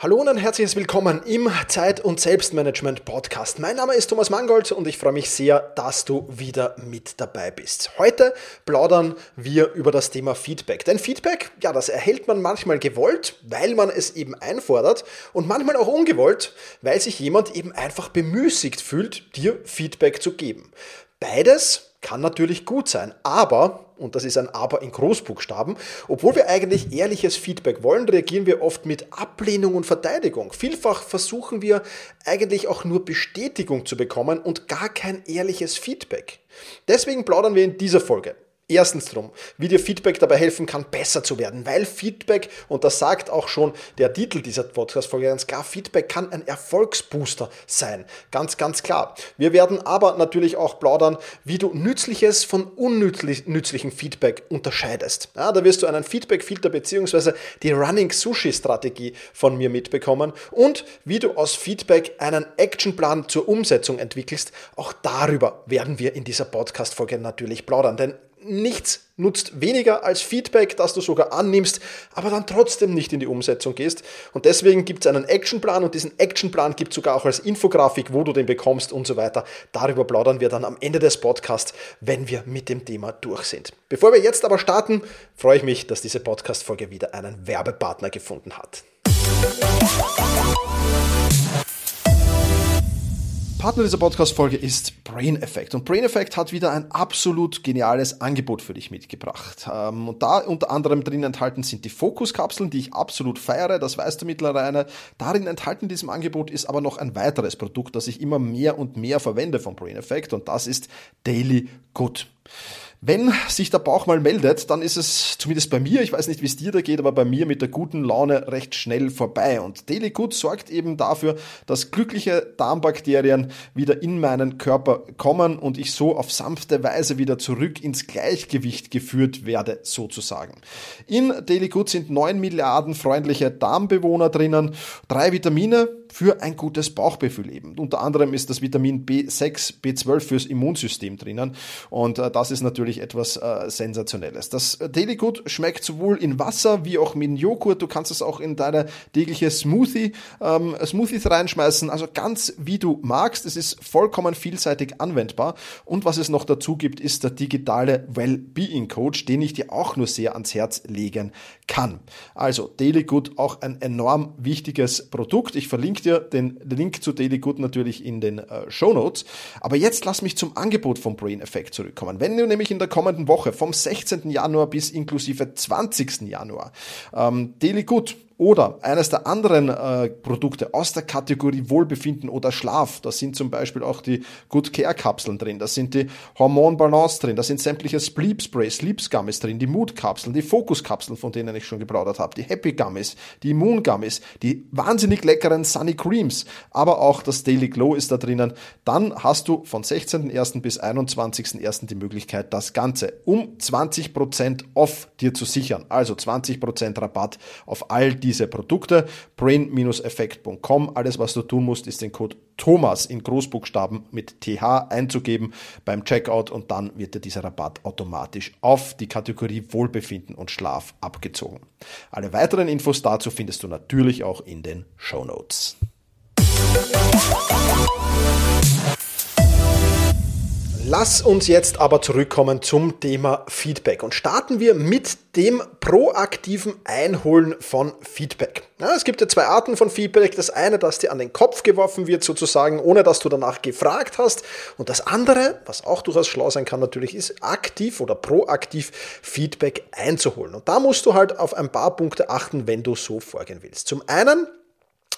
Hallo und ein herzliches Willkommen im Zeit- und Selbstmanagement Podcast. Mein Name ist Thomas Mangold und ich freue mich sehr, dass du wieder mit dabei bist. Heute plaudern wir über das Thema Feedback. Denn Feedback, ja, das erhält man manchmal gewollt, weil man es eben einfordert und manchmal auch ungewollt, weil sich jemand eben einfach bemüßigt fühlt, dir Feedback zu geben. Beides kann natürlich gut sein, aber, und das ist ein Aber in Großbuchstaben, obwohl wir eigentlich ehrliches Feedback wollen, reagieren wir oft mit Ablehnung und Verteidigung. Vielfach versuchen wir eigentlich auch nur Bestätigung zu bekommen und gar kein ehrliches Feedback. Deswegen plaudern wir in dieser Folge Erstens drum, wie dir Feedback dabei helfen kann, besser zu werden, weil Feedback, und das sagt auch schon der Titel dieser Podcast-Folge ganz klar, Feedback kann ein Erfolgsbooster sein. Ganz, ganz klar. Wir werden aber natürlich auch plaudern, wie du nützliches von unnützlichem Feedback unterscheidest. Ja, da wirst du einen Feedback-Filter bzw. die Running Sushi-Strategie von mir mitbekommen und wie du aus Feedback einen Actionplan zur Umsetzung entwickelst. Auch darüber werden wir in dieser Podcast-Folge natürlich plaudern, denn nichts nutzt weniger als Feedback, das du sogar annimmst, aber dann trotzdem nicht in die Umsetzung gehst. Und deswegen gibt es einen Actionplan und diesen Actionplan gibt es sogar auch als Infografik, wo du den bekommst und so weiter. Darüber plaudern wir dann am Ende des Podcasts, wenn wir mit dem Thema durch sind. Bevor wir jetzt aber starten, freue ich mich, dass diese Podcast-Folge wieder einen Werbepartner gefunden hat. Partner dieser Podcast-Folge ist Brain Effect. Und Brain Effect hat wieder ein absolut geniales Angebot für dich mitgebracht. Ähm, und da unter anderem drin enthalten sind die Fokuskapseln, die ich absolut feiere. Das weißt du mittlerweile. Darin enthalten in diesem Angebot ist aber noch ein weiteres Produkt, das ich immer mehr und mehr verwende von Brain Effect. Und das ist Daily Good. Wenn sich der Bauch mal meldet, dann ist es zumindest bei mir, ich weiß nicht, wie es dir da geht, aber bei mir mit der guten Laune recht schnell vorbei. Und Good sorgt eben dafür, dass glückliche Darmbakterien wieder in meinen Körper kommen und ich so auf sanfte Weise wieder zurück ins Gleichgewicht geführt werde, sozusagen. In Good sind neun Milliarden freundliche Darmbewohner drinnen, drei Vitamine, für ein gutes Bauchgefühl eben. Unter anderem ist das Vitamin B6, B12 fürs Immunsystem drinnen und äh, das ist natürlich etwas äh, Sensationelles. Das Daily Good schmeckt sowohl in Wasser wie auch mit Joghurt. Du kannst es auch in deine tägliche Smoothie, ähm, Smoothies reinschmeißen, also ganz wie du magst. Es ist vollkommen vielseitig anwendbar und was es noch dazu gibt, ist der digitale Wellbeing Coach, den ich dir auch nur sehr ans Herz legen kann. Also Good auch ein enorm wichtiges Produkt. Ich verlinke dir den Link zu Good natürlich in den äh, Show Notes. Aber jetzt lass mich zum Angebot vom Brain Effect zurückkommen. Wenn du nämlich in der kommenden Woche vom 16. Januar bis inklusive 20. Januar ähm, Daily Good oder eines der anderen äh, Produkte aus der Kategorie Wohlbefinden oder Schlaf, da sind zum Beispiel auch die Good Care Kapseln drin, da sind die Hormonbalance drin, da sind sämtliche Sleep Spray, Sleep Gummies drin, die Mood Kapseln, die Focus Kapseln, von denen ich schon geplaudert habe, die Happy Gummies, die Moon Gummies, die wahnsinnig leckeren Sunny Creams, aber auch das Daily Glow ist da drinnen. Dann hast du von 16.01. bis 21.01. die Möglichkeit, das Ganze um 20% off dir zu sichern. Also 20% Rabatt auf all die diese Produkte. brain-effekt.com. Alles, was du tun musst, ist den Code Thomas in Großbuchstaben mit TH einzugeben beim Checkout und dann wird dir dieser Rabatt automatisch auf die Kategorie Wohlbefinden und Schlaf abgezogen. Alle weiteren Infos dazu findest du natürlich auch in den Show Notes. Lass uns jetzt aber zurückkommen zum Thema Feedback und starten wir mit dem proaktiven Einholen von Feedback. Ja, es gibt ja zwei Arten von Feedback. Das eine, das dir an den Kopf geworfen wird, sozusagen, ohne dass du danach gefragt hast. Und das andere, was auch durchaus schlau sein kann, natürlich, ist aktiv oder proaktiv Feedback einzuholen. Und da musst du halt auf ein paar Punkte achten, wenn du so vorgehen willst. Zum einen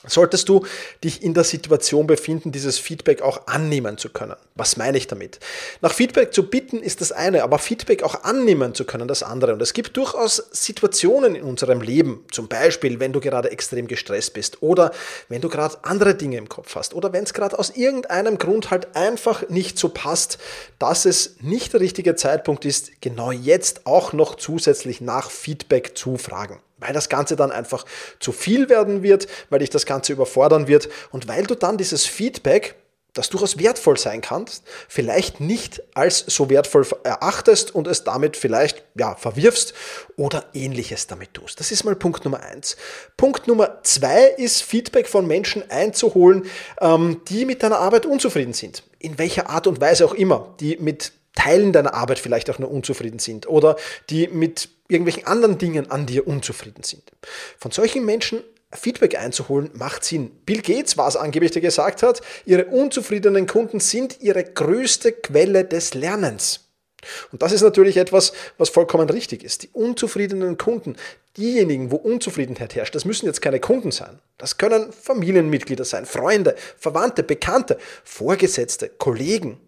solltest du dich in der Situation befinden, dieses Feedback auch annehmen zu können. Was meine ich damit? Nach Feedback zu bitten ist das eine, aber Feedback auch annehmen zu können das andere. Und es gibt durchaus Situationen in unserem Leben, zum Beispiel, wenn du gerade extrem gestresst bist oder wenn du gerade andere Dinge im Kopf hast oder wenn es gerade aus irgendeinem Grund halt einfach nicht so passt, dass es nicht der richtige Zeitpunkt ist, genau jetzt auch noch zusätzlich nach Feedback zu fragen weil das Ganze dann einfach zu viel werden wird, weil dich das Ganze überfordern wird und weil du dann dieses Feedback das durchaus wertvoll sein kannst, vielleicht nicht als so wertvoll erachtest und es damit vielleicht ja, verwirfst oder ähnliches damit tust. Das ist mal Punkt Nummer eins. Punkt Nummer zwei ist Feedback von Menschen einzuholen, ähm, die mit deiner Arbeit unzufrieden sind. In welcher Art und Weise auch immer, die mit Teilen deiner Arbeit vielleicht auch nur unzufrieden sind oder die mit irgendwelchen anderen Dingen an dir unzufrieden sind. Von solchen Menschen Feedback einzuholen, macht Sinn. Bill Gates war es angeblich, der gesagt hat, ihre unzufriedenen Kunden sind ihre größte Quelle des Lernens. Und das ist natürlich etwas, was vollkommen richtig ist. Die unzufriedenen Kunden, diejenigen, wo Unzufriedenheit herrscht, das müssen jetzt keine Kunden sein. Das können Familienmitglieder sein, Freunde, Verwandte, Bekannte, Vorgesetzte, Kollegen,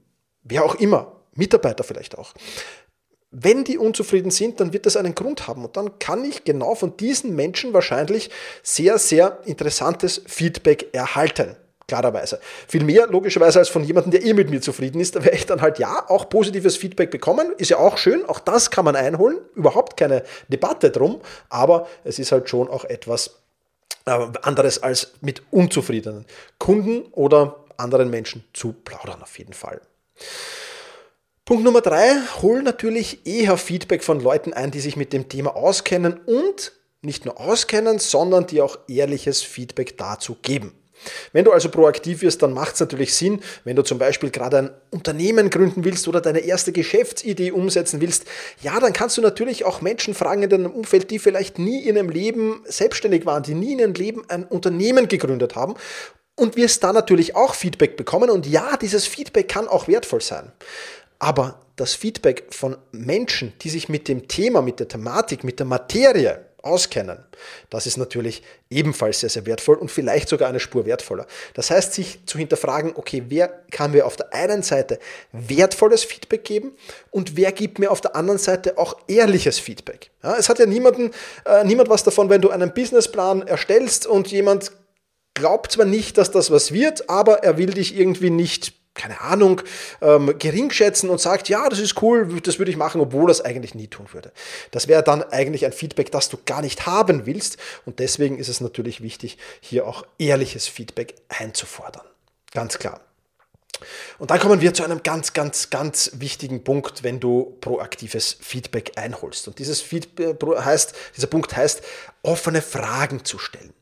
wer auch immer, Mitarbeiter vielleicht auch. Wenn die unzufrieden sind, dann wird das einen Grund haben. Und dann kann ich genau von diesen Menschen wahrscheinlich sehr, sehr interessantes Feedback erhalten. Klarerweise. Viel mehr, logischerweise, als von jemandem, der eh mit mir zufrieden ist. Da werde ich dann halt ja auch positives Feedback bekommen. Ist ja auch schön. Auch das kann man einholen. Überhaupt keine Debatte drum. Aber es ist halt schon auch etwas äh, anderes als mit unzufriedenen Kunden oder anderen Menschen zu plaudern, auf jeden Fall. Punkt Nummer drei, hol natürlich eher Feedback von Leuten ein, die sich mit dem Thema auskennen und nicht nur auskennen, sondern die auch ehrliches Feedback dazu geben. Wenn du also proaktiv wirst, dann macht es natürlich Sinn, wenn du zum Beispiel gerade ein Unternehmen gründen willst oder deine erste Geschäftsidee umsetzen willst, ja, dann kannst du natürlich auch Menschen fragen in deinem Umfeld, die vielleicht nie in ihrem Leben selbstständig waren, die nie in ihrem Leben ein Unternehmen gegründet haben und wirst da natürlich auch Feedback bekommen und ja, dieses Feedback kann auch wertvoll sein. Aber das Feedback von Menschen, die sich mit dem Thema, mit der Thematik, mit der Materie auskennen, das ist natürlich ebenfalls sehr, sehr wertvoll und vielleicht sogar eine Spur wertvoller. Das heißt, sich zu hinterfragen, okay, wer kann mir auf der einen Seite wertvolles Feedback geben und wer gibt mir auf der anderen Seite auch ehrliches Feedback. Ja, es hat ja niemanden, äh, niemand was davon, wenn du einen Businessplan erstellst und jemand glaubt zwar nicht, dass das was wird, aber er will dich irgendwie nicht keine Ahnung, ähm, gering schätzen und sagt, ja, das ist cool, das würde ich machen, obwohl es eigentlich nie tun würde. Das wäre dann eigentlich ein Feedback, das du gar nicht haben willst. Und deswegen ist es natürlich wichtig, hier auch ehrliches Feedback einzufordern. Ganz klar. Und dann kommen wir zu einem ganz, ganz, ganz wichtigen Punkt, wenn du proaktives Feedback einholst. Und dieses Feedback heißt, dieser Punkt heißt, offene Fragen zu stellen.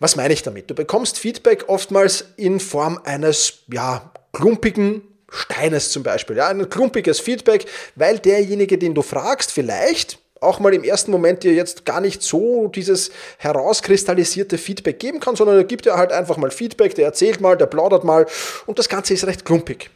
Was meine ich damit? Du bekommst Feedback oftmals in Form eines ja, klumpigen Steines zum Beispiel. Ja, ein klumpiges Feedback, weil derjenige, den du fragst, vielleicht auch mal im ersten Moment dir jetzt gar nicht so dieses herauskristallisierte Feedback geben kann, sondern er gibt dir halt einfach mal Feedback, der erzählt mal, der plaudert mal und das Ganze ist recht klumpig.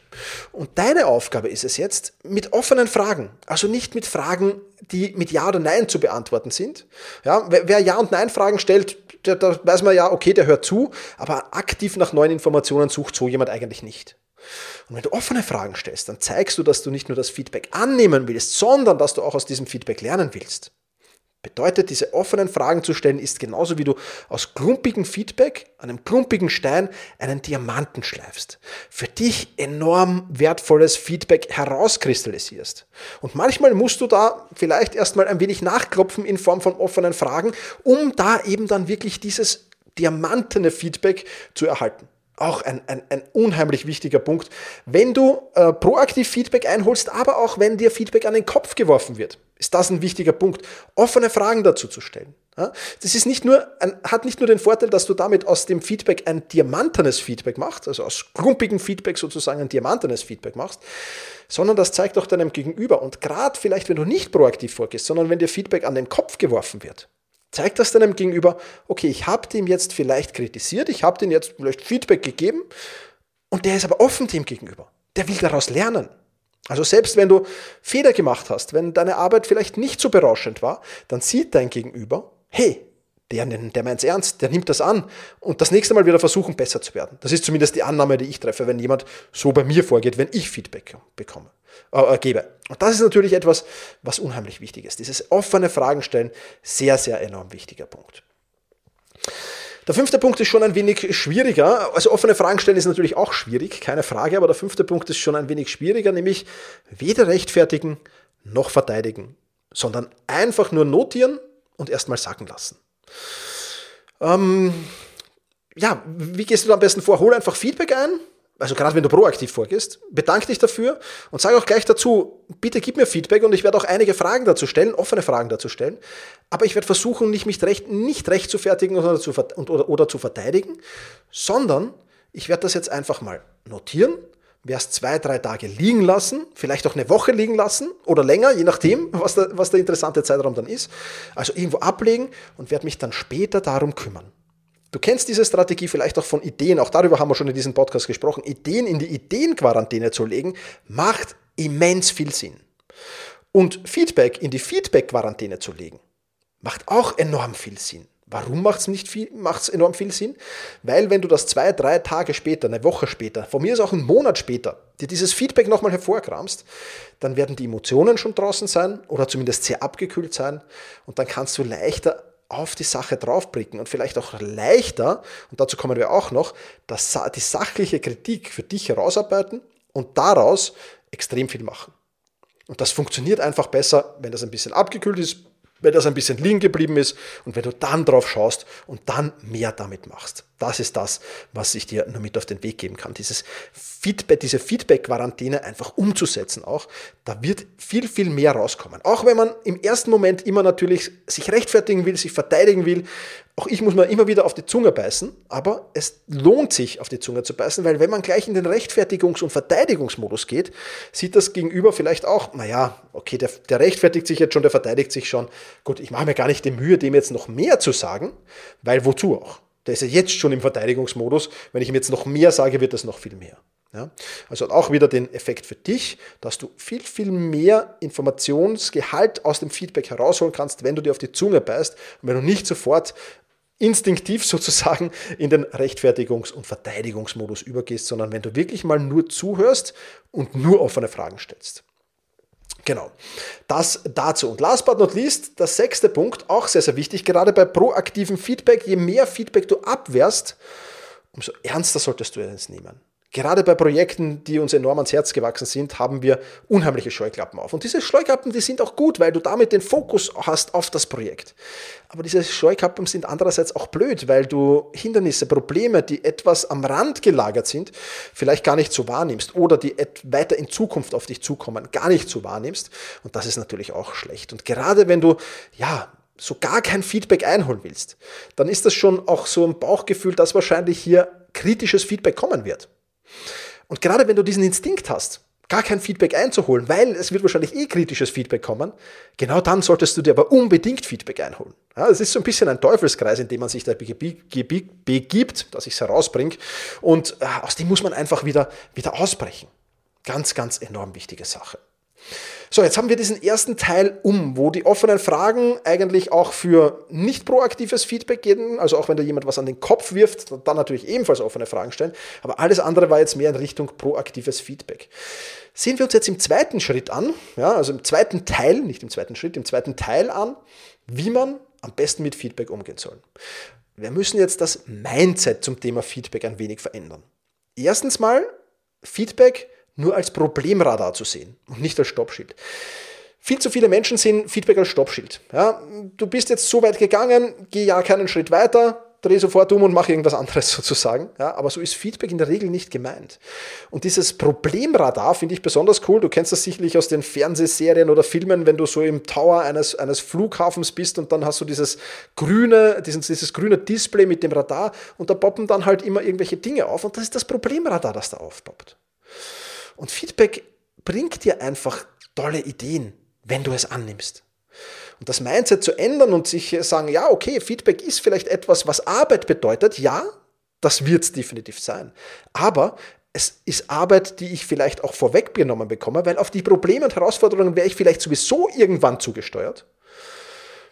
Und deine Aufgabe ist es jetzt, mit offenen Fragen, also nicht mit Fragen, die mit Ja oder Nein zu beantworten sind. Ja, wer Ja und Nein Fragen stellt, da weiß man ja, okay, der hört zu, aber aktiv nach neuen Informationen sucht so jemand eigentlich nicht. Und wenn du offene Fragen stellst, dann zeigst du, dass du nicht nur das Feedback annehmen willst, sondern dass du auch aus diesem Feedback lernen willst. Bedeutet, diese offenen Fragen zu stellen, ist genauso wie du aus klumpigem Feedback, einem klumpigen Stein, einen Diamanten schleifst. Für dich enorm wertvolles Feedback herauskristallisierst. Und manchmal musst du da vielleicht erstmal ein wenig nachklopfen in Form von offenen Fragen, um da eben dann wirklich dieses diamantene Feedback zu erhalten auch ein, ein, ein unheimlich wichtiger Punkt, wenn du äh, proaktiv Feedback einholst, aber auch wenn dir Feedback an den Kopf geworfen wird, ist das ein wichtiger Punkt, offene Fragen dazu zu stellen. Ja? Das ist nicht nur, ein, hat nicht nur den Vorteil, dass du damit aus dem Feedback ein diamantenes Feedback machst, also aus klumpigem Feedback sozusagen ein diamantenes Feedback machst, sondern das zeigt auch deinem Gegenüber. Und gerade vielleicht, wenn du nicht proaktiv vorgehst, sondern wenn dir Feedback an den Kopf geworfen wird, Zeig das deinem Gegenüber, okay, ich habe dem jetzt vielleicht kritisiert, ich habe dem jetzt vielleicht Feedback gegeben und der ist aber offen dem gegenüber. Der will daraus lernen. Also selbst wenn du Fehler gemacht hast, wenn deine Arbeit vielleicht nicht so berauschend war, dann sieht dein Gegenüber, hey, der, der meint es ernst, der nimmt das an und das nächste Mal wieder versuchen, besser zu werden. Das ist zumindest die Annahme, die ich treffe, wenn jemand so bei mir vorgeht, wenn ich Feedback bekomme, äh, äh, gebe. Und das ist natürlich etwas, was unheimlich wichtig ist. Dieses offene Fragen stellen, sehr, sehr enorm wichtiger Punkt. Der fünfte Punkt ist schon ein wenig schwieriger. Also offene Fragen stellen ist natürlich auch schwierig, keine Frage, aber der fünfte Punkt ist schon ein wenig schwieriger, nämlich weder rechtfertigen noch verteidigen, sondern einfach nur notieren und erstmal sacken lassen. Ähm, ja, wie gehst du da am besten vor? Hol einfach Feedback ein, also gerade wenn du proaktiv vorgehst, bedank dich dafür und sage auch gleich dazu, bitte gib mir Feedback und ich werde auch einige Fragen dazu stellen, offene Fragen dazu stellen. Aber ich werde versuchen, nicht mich recht, nicht recht zu fertigen oder zu, oder, oder zu verteidigen, sondern ich werde das jetzt einfach mal notieren, es zwei, drei Tage liegen lassen, vielleicht auch eine Woche liegen lassen oder länger, je nachdem, was der, was der interessante Zeitraum dann ist. Also irgendwo ablegen und werde mich dann später darum kümmern. Du kennst diese Strategie vielleicht auch von Ideen, auch darüber haben wir schon in diesem Podcast gesprochen. Ideen in die Ideenquarantäne zu legen, macht immens viel Sinn. Und Feedback in die Feedback-Quarantäne zu legen, macht auch enorm viel Sinn. Warum macht es nicht viel, macht's enorm viel Sinn? Weil wenn du das zwei, drei Tage später, eine Woche später, von mir ist auch ein Monat später, dir dieses Feedback nochmal hervorkramst, dann werden die Emotionen schon draußen sein oder zumindest sehr abgekühlt sein und dann kannst du leichter auf die Sache draufblicken und vielleicht auch leichter, und dazu kommen wir auch noch, das, die sachliche Kritik für dich herausarbeiten und daraus extrem viel machen. Und das funktioniert einfach besser, wenn das ein bisschen abgekühlt ist, wenn das ein bisschen liegen geblieben ist und wenn du dann drauf schaust und dann mehr damit machst. Das ist das, was ich dir nur mit auf den Weg geben kann. Dieses Feedback, diese Feedback-Quarantäne einfach umzusetzen auch, da wird viel, viel mehr rauskommen. Auch wenn man im ersten Moment immer natürlich sich rechtfertigen will, sich verteidigen will. Auch ich muss mir immer wieder auf die Zunge beißen, aber es lohnt sich, auf die Zunge zu beißen, weil wenn man gleich in den Rechtfertigungs- und Verteidigungsmodus geht, sieht das Gegenüber vielleicht auch, naja, okay, der, der rechtfertigt sich jetzt schon, der verteidigt sich schon. Gut, ich mache mir gar nicht die Mühe, dem jetzt noch mehr zu sagen, weil wozu auch? Der ist ja jetzt schon im Verteidigungsmodus. Wenn ich ihm jetzt noch mehr sage, wird das noch viel mehr. Ja? Also auch wieder den Effekt für dich, dass du viel, viel mehr Informationsgehalt aus dem Feedback herausholen kannst, wenn du dir auf die Zunge beißt und wenn du nicht sofort instinktiv sozusagen in den Rechtfertigungs- und Verteidigungsmodus übergehst, sondern wenn du wirklich mal nur zuhörst und nur offene Fragen stellst. Genau. Das dazu. Und last but not least, der sechste Punkt, auch sehr, sehr wichtig, gerade bei proaktivem Feedback, je mehr Feedback du abwehrst, umso ernster solltest du es nehmen. Gerade bei Projekten, die uns enorm ans Herz gewachsen sind, haben wir unheimliche Scheuklappen auf. Und diese Scheuklappen, die sind auch gut, weil du damit den Fokus hast auf das Projekt. Aber diese Scheuklappen sind andererseits auch blöd, weil du Hindernisse, Probleme, die etwas am Rand gelagert sind, vielleicht gar nicht so wahrnimmst oder die weiter in Zukunft auf dich zukommen, gar nicht so wahrnimmst. Und das ist natürlich auch schlecht. Und gerade wenn du, ja, so gar kein Feedback einholen willst, dann ist das schon auch so ein Bauchgefühl, dass wahrscheinlich hier kritisches Feedback kommen wird. Und gerade wenn du diesen Instinkt hast, gar kein Feedback einzuholen, weil es wird wahrscheinlich eh kritisches Feedback kommen, genau dann solltest du dir aber unbedingt Feedback einholen. Ja, es ist so ein bisschen ein Teufelskreis, in dem man sich da begibt, dass ich es herausbringe. Und äh, aus dem muss man einfach wieder, wieder ausbrechen. Ganz, ganz enorm wichtige Sache. So, jetzt haben wir diesen ersten Teil um, wo die offenen Fragen eigentlich auch für nicht proaktives Feedback gehen. Also auch wenn da jemand was an den Kopf wirft, dann natürlich ebenfalls offene Fragen stellen. Aber alles andere war jetzt mehr in Richtung proaktives Feedback. Sehen wir uns jetzt im zweiten Schritt an, ja, also im zweiten Teil, nicht im zweiten Schritt, im zweiten Teil an, wie man am besten mit Feedback umgehen soll. Wir müssen jetzt das Mindset zum Thema Feedback ein wenig verändern. Erstens mal, Feedback nur als Problemradar zu sehen und nicht als Stoppschild. Viel zu viele Menschen sehen Feedback als Stoppschild. Ja, du bist jetzt so weit gegangen, geh ja keinen Schritt weiter, dreh sofort um und mach irgendwas anderes sozusagen. Ja, aber so ist Feedback in der Regel nicht gemeint. Und dieses Problemradar finde ich besonders cool. Du kennst das sicherlich aus den Fernsehserien oder Filmen, wenn du so im Tower eines, eines Flughafens bist und dann hast du dieses grüne, dieses, dieses grüne Display mit dem Radar und da poppen dann halt immer irgendwelche Dinge auf und das ist das Problemradar, das da aufpoppt. Und Feedback bringt dir einfach tolle Ideen, wenn du es annimmst. Und das Mindset zu ändern und sich sagen, ja, okay, Feedback ist vielleicht etwas, was Arbeit bedeutet, ja, das wird es definitiv sein. Aber es ist Arbeit, die ich vielleicht auch vorweggenommen bekomme, weil auf die Probleme und Herausforderungen wäre ich vielleicht sowieso irgendwann zugesteuert.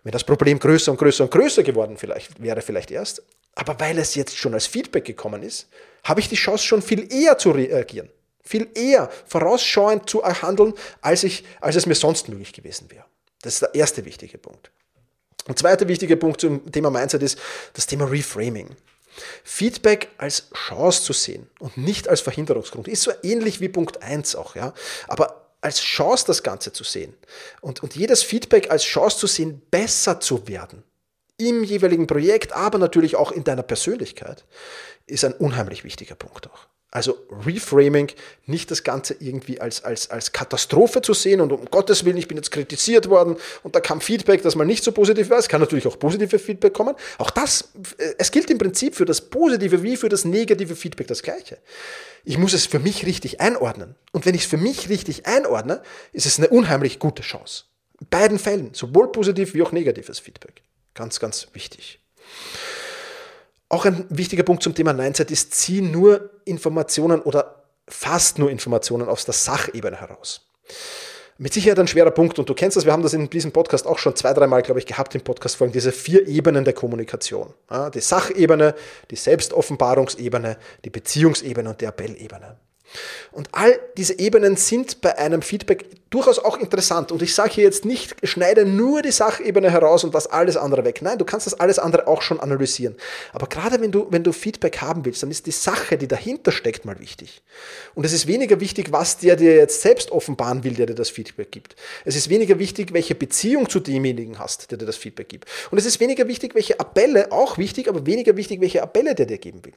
Wenn das Problem größer und größer und größer geworden vielleicht, wäre vielleicht erst. Aber weil es jetzt schon als Feedback gekommen ist, habe ich die Chance schon viel eher zu reagieren viel eher vorausschauend zu handeln, als, ich, als es mir sonst möglich gewesen wäre. Das ist der erste wichtige Punkt. Ein zweiter wichtiger Punkt zum Thema Mindset ist das Thema Reframing. Feedback als Chance zu sehen und nicht als Verhinderungsgrund ist so ähnlich wie Punkt 1 auch, ja. Aber als Chance das Ganze zu sehen und, und jedes Feedback als Chance zu sehen, besser zu werden im jeweiligen Projekt, aber natürlich auch in deiner Persönlichkeit, ist ein unheimlich wichtiger Punkt auch. Also Reframing, nicht das Ganze irgendwie als, als, als Katastrophe zu sehen und um Gottes Willen, ich bin jetzt kritisiert worden und da kam Feedback, das mal nicht so positiv war. Es kann natürlich auch positive Feedback kommen. Auch das, äh, es gilt im Prinzip für das positive wie für das negative Feedback das Gleiche. Ich muss es für mich richtig einordnen. Und wenn ich es für mich richtig einordne, ist es eine unheimlich gute Chance. In beiden Fällen, sowohl positiv wie auch negatives Feedback. Ganz, ganz wichtig. Auch ein wichtiger Punkt zum Thema Mindset ist, zieh nur Informationen oder fast nur Informationen aus der Sachebene heraus. Mit Sicherheit ein schwerer Punkt und du kennst das, wir haben das in diesem Podcast auch schon zwei, dreimal, glaube ich, gehabt im Podcast-Folgen, diese vier Ebenen der Kommunikation. die Sachebene, die Selbstoffenbarungsebene, die Beziehungsebene und die Appellebene. Und all diese Ebenen sind bei einem Feedback durchaus auch interessant. Und ich sage hier jetzt nicht, schneide nur die Sachebene heraus und lass alles andere weg. Nein, du kannst das alles andere auch schon analysieren. Aber gerade wenn du, wenn du Feedback haben willst, dann ist die Sache, die dahinter steckt, mal wichtig. Und es ist weniger wichtig, was der dir jetzt selbst offenbaren will, der dir das Feedback gibt. Es ist weniger wichtig, welche Beziehung zu demjenigen hast, der dir das Feedback gibt. Und es ist weniger wichtig, welche Appelle, auch wichtig, aber weniger wichtig, welche Appelle der dir geben will.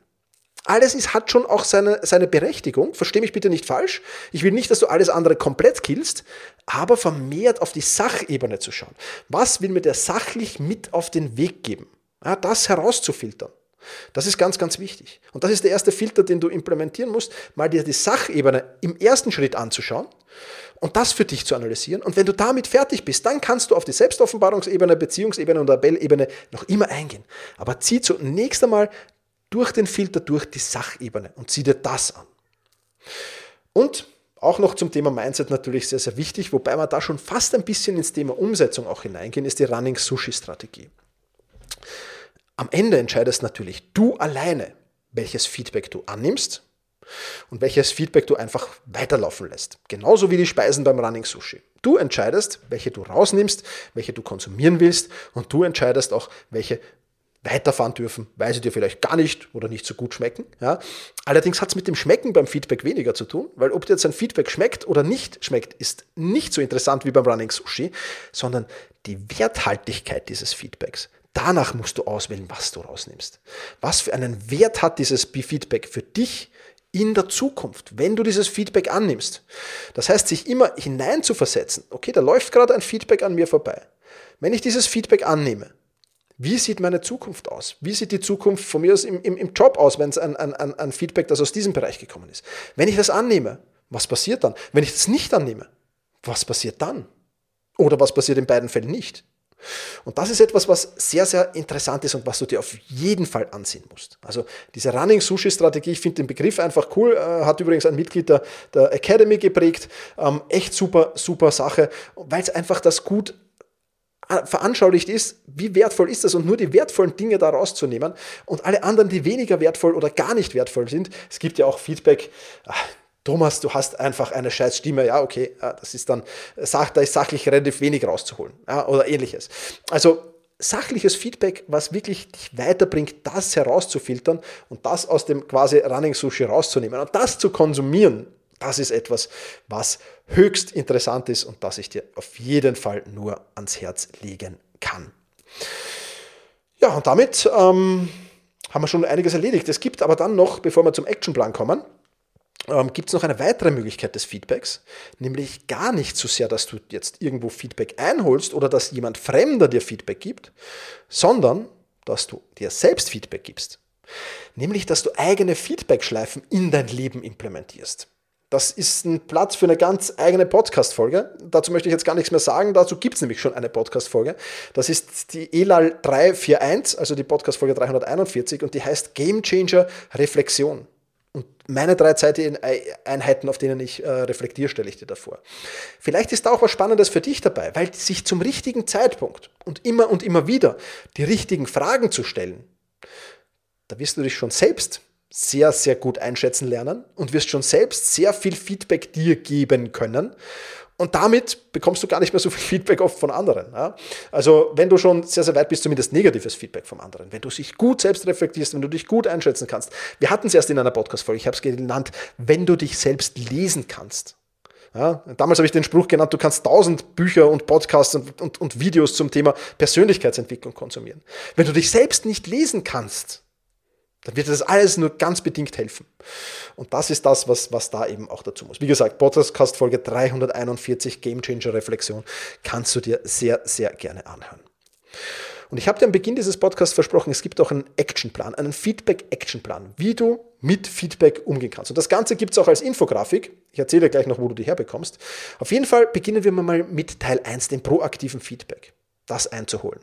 Alles ist, hat schon auch seine, seine Berechtigung. Versteh mich bitte nicht falsch. Ich will nicht, dass du alles andere komplett killst, aber vermehrt auf die Sachebene zu schauen. Was will mir der sachlich mit auf den Weg geben? Ja, das herauszufiltern. Das ist ganz, ganz wichtig. Und das ist der erste Filter, den du implementieren musst, mal dir die Sachebene im ersten Schritt anzuschauen und das für dich zu analysieren. Und wenn du damit fertig bist, dann kannst du auf die Selbstoffenbarungsebene, Beziehungsebene und Appellebene noch immer eingehen. Aber zieh zunächst einmal durch den Filter, durch die Sachebene und zieh dir das an. Und auch noch zum Thema Mindset natürlich sehr, sehr wichtig, wobei wir da schon fast ein bisschen ins Thema Umsetzung auch hineingehen, ist die Running Sushi Strategie. Am Ende entscheidest natürlich du alleine, welches Feedback du annimmst und welches Feedback du einfach weiterlaufen lässt. Genauso wie die Speisen beim Running Sushi. Du entscheidest, welche du rausnimmst, welche du konsumieren willst und du entscheidest auch, welche weiterfahren dürfen, weil sie dir vielleicht gar nicht oder nicht so gut schmecken. Ja. Allerdings hat es mit dem Schmecken beim Feedback weniger zu tun, weil ob dir jetzt ein Feedback schmeckt oder nicht schmeckt, ist nicht so interessant wie beim Running Sushi, sondern die Werthaltigkeit dieses Feedbacks. Danach musst du auswählen, was du rausnimmst. Was für einen Wert hat dieses Feedback für dich in der Zukunft, wenn du dieses Feedback annimmst? Das heißt, sich immer hineinzuversetzen. Okay, da läuft gerade ein Feedback an mir vorbei. Wenn ich dieses Feedback annehme, wie sieht meine Zukunft aus? Wie sieht die Zukunft von mir aus im, im, im Job aus, wenn es ein, ein, ein Feedback, das aus diesem Bereich gekommen ist? Wenn ich das annehme, was passiert dann? Wenn ich das nicht annehme, was passiert dann? Oder was passiert in beiden Fällen nicht? Und das ist etwas, was sehr, sehr interessant ist und was du dir auf jeden Fall ansehen musst. Also diese Running Sushi Strategie, ich finde den Begriff einfach cool, äh, hat übrigens ein Mitglied der, der Academy geprägt. Ähm, echt super, super Sache, weil es einfach das gut veranschaulicht ist, wie wertvoll ist das und nur die wertvollen Dinge da rauszunehmen und alle anderen, die weniger wertvoll oder gar nicht wertvoll sind. Es gibt ja auch Feedback. Ach, Thomas, du hast einfach eine scheiß Stimme. Ja, okay, das ist dann, da ist sachlich relativ wenig rauszuholen ja, oder ähnliches. Also sachliches Feedback, was wirklich dich weiterbringt, das herauszufiltern und das aus dem quasi Running Sushi rauszunehmen und das zu konsumieren, das ist etwas, was höchst interessant ist und das ich dir auf jeden Fall nur ans Herz legen kann. Ja, und damit ähm, haben wir schon einiges erledigt. Es gibt aber dann noch, bevor wir zum Actionplan kommen, ähm, gibt es noch eine weitere Möglichkeit des Feedbacks, nämlich gar nicht so sehr, dass du jetzt irgendwo Feedback einholst oder dass jemand Fremder dir Feedback gibt, sondern dass du dir selbst Feedback gibst. Nämlich, dass du eigene Feedback-Schleifen in dein Leben implementierst. Das ist ein Platz für eine ganz eigene Podcast-Folge. Dazu möchte ich jetzt gar nichts mehr sagen. Dazu gibt es nämlich schon eine Podcast-Folge. Das ist die ELAL 341, also die Podcast-Folge 341, und die heißt Game Changer Reflexion. Und meine drei Zeiteinheiten, auf denen ich äh, reflektiere, stelle ich dir davor. Vielleicht ist da auch was Spannendes für dich dabei, weil sich zum richtigen Zeitpunkt und immer und immer wieder die richtigen Fragen zu stellen, da wirst du dich schon selbst sehr, sehr gut einschätzen lernen und wirst schon selbst sehr viel Feedback dir geben können. Und damit bekommst du gar nicht mehr so viel Feedback oft von anderen. Ja? Also wenn du schon sehr, sehr weit bist, zumindest negatives Feedback vom anderen, wenn du dich gut selbst reflektierst, wenn du dich gut einschätzen kannst. Wir hatten es erst in einer Podcast-Folge, ich habe es genannt, wenn du dich selbst lesen kannst. Ja, damals habe ich den Spruch genannt, du kannst tausend Bücher und Podcasts und, und, und Videos zum Thema Persönlichkeitsentwicklung konsumieren. Wenn du dich selbst nicht lesen kannst, dann wird das alles nur ganz bedingt helfen. Und das ist das, was, was da eben auch dazu muss. Wie gesagt, Podcast Folge 341 Game Changer Reflexion kannst du dir sehr, sehr gerne anhören. Und ich habe dir am Beginn dieses Podcasts versprochen, es gibt auch einen Actionplan, einen Feedback-Actionplan, wie du mit Feedback umgehen kannst. Und das Ganze gibt es auch als Infografik. Ich erzähle dir gleich noch, wo du die herbekommst. Auf jeden Fall beginnen wir mal mit Teil 1, dem proaktiven Feedback, das einzuholen.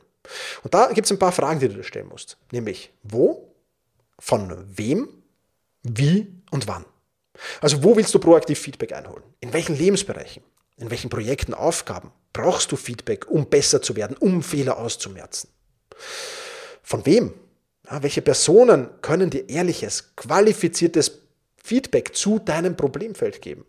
Und da gibt es ein paar Fragen, die du dir stellen musst. Nämlich, wo, von wem, wie und wann. Also wo willst du proaktiv Feedback einholen? In welchen Lebensbereichen? In welchen Projekten, Aufgaben brauchst du Feedback, um besser zu werden, um Fehler auszumerzen? Von wem? Ja, welche Personen können dir ehrliches, qualifiziertes Feedback zu deinem Problemfeld geben?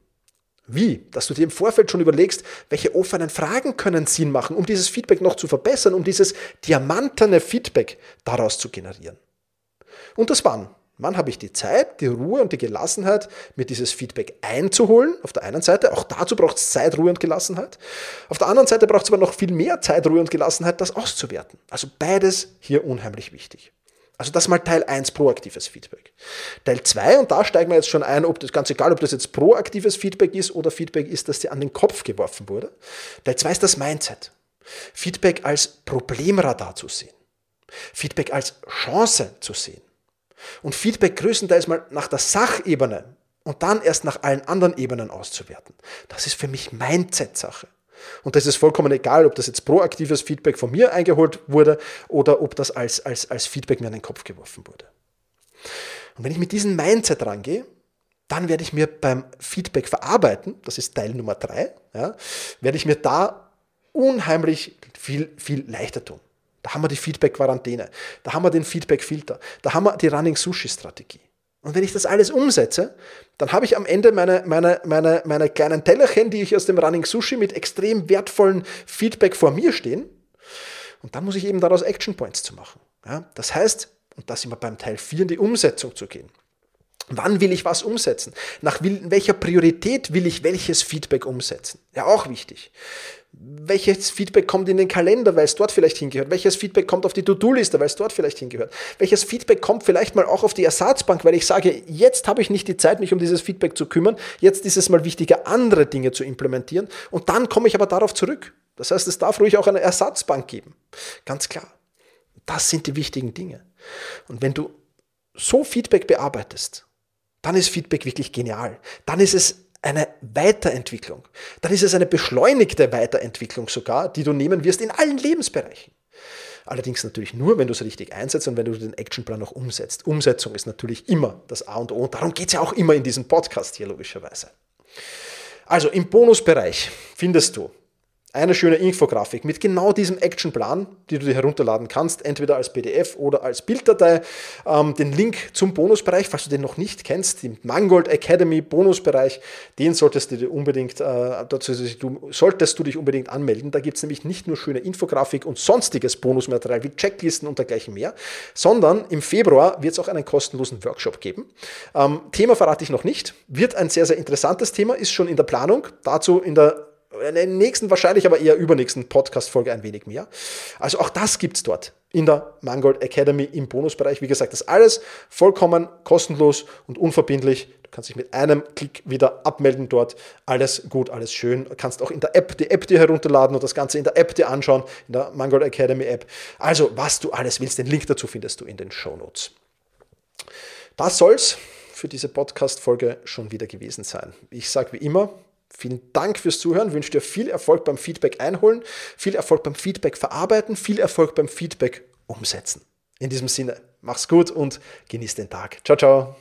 Wie? Dass du dir im Vorfeld schon überlegst, welche offenen Fragen können Sinn machen, um dieses Feedback noch zu verbessern, um dieses diamantene Feedback daraus zu generieren. Und das wann? Wann habe ich die Zeit, die Ruhe und die Gelassenheit, mir dieses Feedback einzuholen? Auf der einen Seite, auch dazu braucht es Zeit, Ruhe und Gelassenheit. Auf der anderen Seite braucht es aber noch viel mehr Zeit, Ruhe und Gelassenheit, das auszuwerten. Also beides hier unheimlich wichtig. Also das mal Teil 1, proaktives Feedback. Teil 2, und da steigen wir jetzt schon ein, ob das ganz egal, ob das jetzt proaktives Feedback ist oder Feedback ist, das dir an den Kopf geworfen wurde. Teil 2 ist das Mindset. Feedback als Problemradar zu sehen. Feedback als Chance zu sehen. Und Feedback größtenteils mal nach der Sachebene und dann erst nach allen anderen Ebenen auszuwerten. Das ist für mich Mindset-Sache. Und das ist vollkommen egal, ob das jetzt proaktives Feedback von mir eingeholt wurde oder ob das als, als, als Feedback mir an den Kopf geworfen wurde. Und wenn ich mit diesem Mindset rangehe, dann werde ich mir beim Feedback verarbeiten, das ist Teil Nummer drei, ja, werde ich mir da unheimlich viel, viel leichter tun. Da haben wir die Feedback-Quarantäne, da haben wir den Feedback-Filter, da haben wir die Running-Sushi-Strategie. Und wenn ich das alles umsetze, dann habe ich am Ende meine, meine, meine, meine kleinen Tellerchen, die ich aus dem Running Sushi mit extrem wertvollen Feedback vor mir stehen. Und dann muss ich eben daraus Action Points zu machen. Ja, das heißt, und da sind wir beim Teil 4, in die Umsetzung zu gehen. Wann will ich was umsetzen? Nach welcher Priorität will ich welches Feedback umsetzen? Ja, auch wichtig welches Feedback kommt in den Kalender, weil es dort vielleicht hingehört, welches Feedback kommt auf die To-Do-Liste, weil es dort vielleicht hingehört, welches Feedback kommt vielleicht mal auch auf die Ersatzbank, weil ich sage, jetzt habe ich nicht die Zeit, mich um dieses Feedback zu kümmern, jetzt ist es mal wichtiger, andere Dinge zu implementieren und dann komme ich aber darauf zurück. Das heißt, es darf ruhig auch eine Ersatzbank geben. Ganz klar. Das sind die wichtigen Dinge. Und wenn du so Feedback bearbeitest, dann ist Feedback wirklich genial. Dann ist es eine Weiterentwicklung. Dann ist es eine beschleunigte Weiterentwicklung sogar, die du nehmen wirst in allen Lebensbereichen. Allerdings natürlich nur, wenn du es richtig einsetzt und wenn du den Actionplan auch umsetzt. Umsetzung ist natürlich immer das A und O und darum geht es ja auch immer in diesem Podcast hier logischerweise. Also im Bonusbereich findest du eine schöne Infografik mit genau diesem Actionplan, die du dir herunterladen kannst, entweder als PDF oder als Bilddatei. Ähm, den Link zum Bonusbereich, falls du den noch nicht kennst, den Mangold Academy Bonusbereich, den solltest du dir unbedingt, äh, dazu, du, solltest du dich unbedingt anmelden. Da gibt es nämlich nicht nur schöne Infografik und sonstiges Bonusmaterial wie Checklisten und dergleichen mehr, sondern im Februar wird es auch einen kostenlosen Workshop geben. Ähm, Thema verrate ich noch nicht, wird ein sehr, sehr interessantes Thema, ist schon in der Planung. Dazu in der in der nächsten, wahrscheinlich aber eher übernächsten Podcast-Folge ein wenig mehr. Also auch das gibt es dort in der Mangold Academy im Bonusbereich. Wie gesagt, das alles vollkommen kostenlos und unverbindlich. Du kannst dich mit einem Klick wieder abmelden dort. Alles gut, alles schön. Du kannst auch in der App die App dir herunterladen und das Ganze in der App dir anschauen, in der Mangold Academy App. Also, was du alles willst, den Link dazu findest du in den Show Notes. Das soll's für diese Podcast-Folge schon wieder gewesen sein. Ich sage wie immer, Vielen Dank fürs Zuhören, wünsche dir viel Erfolg beim Feedback einholen, viel Erfolg beim Feedback verarbeiten, viel Erfolg beim Feedback umsetzen. In diesem Sinne, mach's gut und genieß den Tag. Ciao, ciao.